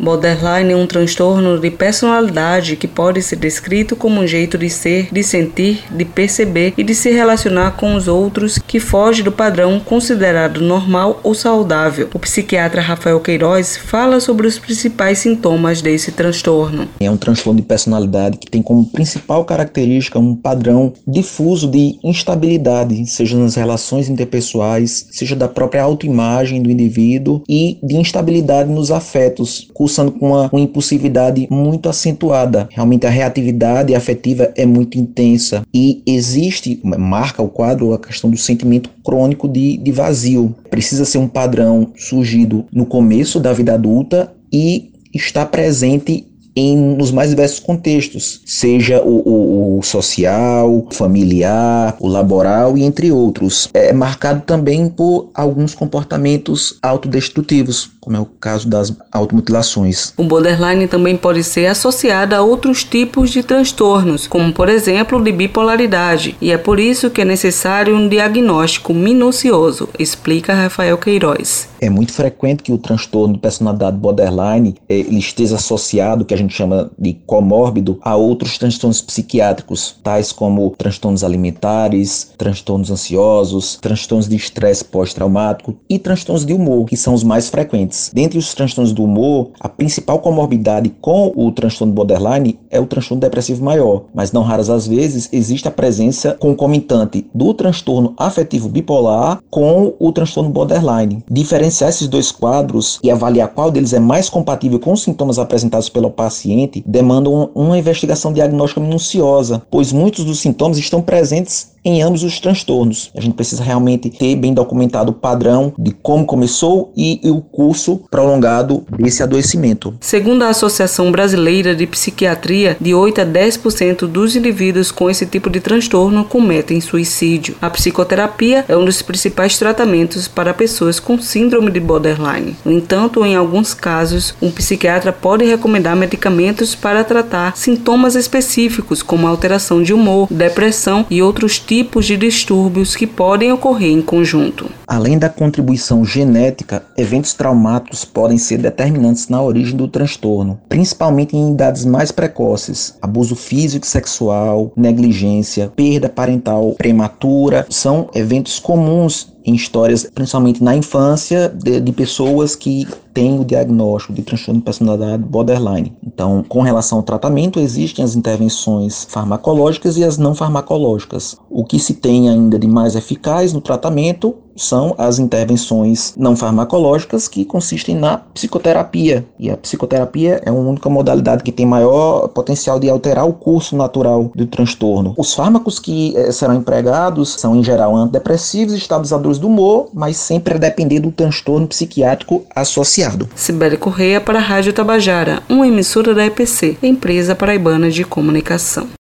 Borderline é um transtorno de personalidade que pode ser descrito como um jeito de ser, de sentir, de perceber e de se relacionar com os outros que foge do padrão considerado normal ou saudável. O psiquiatra Rafael Queiroz fala sobre os principais sintomas desse transtorno. É um transtorno de personalidade que tem como principal característica um padrão difuso de instabilidade, seja nas relações interpessoais, seja da própria autoimagem do indivíduo e de instabilidade nos afetos, cursando com uma, uma impulsividade muito acentuada. Realmente a reatividade afetiva é muito intensa e existe, marca o quadro, a questão do sentimento crônico de, de vazio. Precisa ser um padrão surgido no começo da vida adulta e está presente em, nos mais diversos contextos, seja o, o, o, social, familiar, o laboral e entre outros. É marcado também por alguns comportamentos autodestrutivos, como é o caso das automutilações. O borderline também pode ser associado a outros tipos de transtornos, como por exemplo de bipolaridade, e é por isso que é necessário um diagnóstico minucioso, explica Rafael Queiroz. É muito frequente que o transtorno de personalidade borderline eh, ele esteja associado, que a gente chama de comórbido, a outros transtornos psiquiátricos, tais como transtornos alimentares, transtornos ansiosos, transtornos de estresse pós-traumático e transtornos de humor, que são os mais frequentes. Dentre os transtornos do humor, a principal comorbidade com o transtorno borderline é o transtorno depressivo maior, mas não raras as vezes existe a presença concomitante do transtorno afetivo bipolar com o transtorno borderline. Diferenciar esses dois quadros e avaliar qual deles é mais compatível com os sintomas apresentados pelo paciente demandam uma investigação diagnóstica minuciosa, pois muitos dos sintomas estão presentes em ambos os transtornos. A gente precisa realmente ter bem documentado o padrão de como começou e, o curso prolongado desse adoecimento. Segundo a Associação Brasileira de Psiquiatria, de 8 a 10% dos indivíduos com esse tipo de transtorno cometem suicídio. A psicoterapia é um dos principais tratamentos para pessoas com síndrome de borderline. No entanto, em alguns casos, um psiquiatra pode recomendar medicamentos para tratar sintomas específicos, como alteração de humor, depressão e outros tipos de distúrbios que podem ocorrer em conjunto. Além da contribuição genética, eventos traumáticos podem ser determinantes na origem do transtorno, principalmente em idades mais precoces. Abuso físico e sexual, negligência, perda parental prematura são eventos comuns em histórias, principalmente na infância, de, de pessoas que têm o diagnóstico de transtorno de personalidade borderline. Então, com relação ao tratamento, existem as intervenções farmacológicas e as não farmacológicas. O que se tem ainda de mais eficaz no tratamento são as intervenções não farmacológicas que consistem na psicoterapia. E a psicoterapia é a única modalidade que tem maior potencial de alterar o curso natural do transtorno. Os fármacos que eh, serão empregados são, em geral, antidepressivos estabilizadores do humor, mas sempre a depender do transtorno psiquiátrico associado. Sibeli Correia para a Rádio Tabajara, uma emissora da EPC, empresa paraibana de comunicação.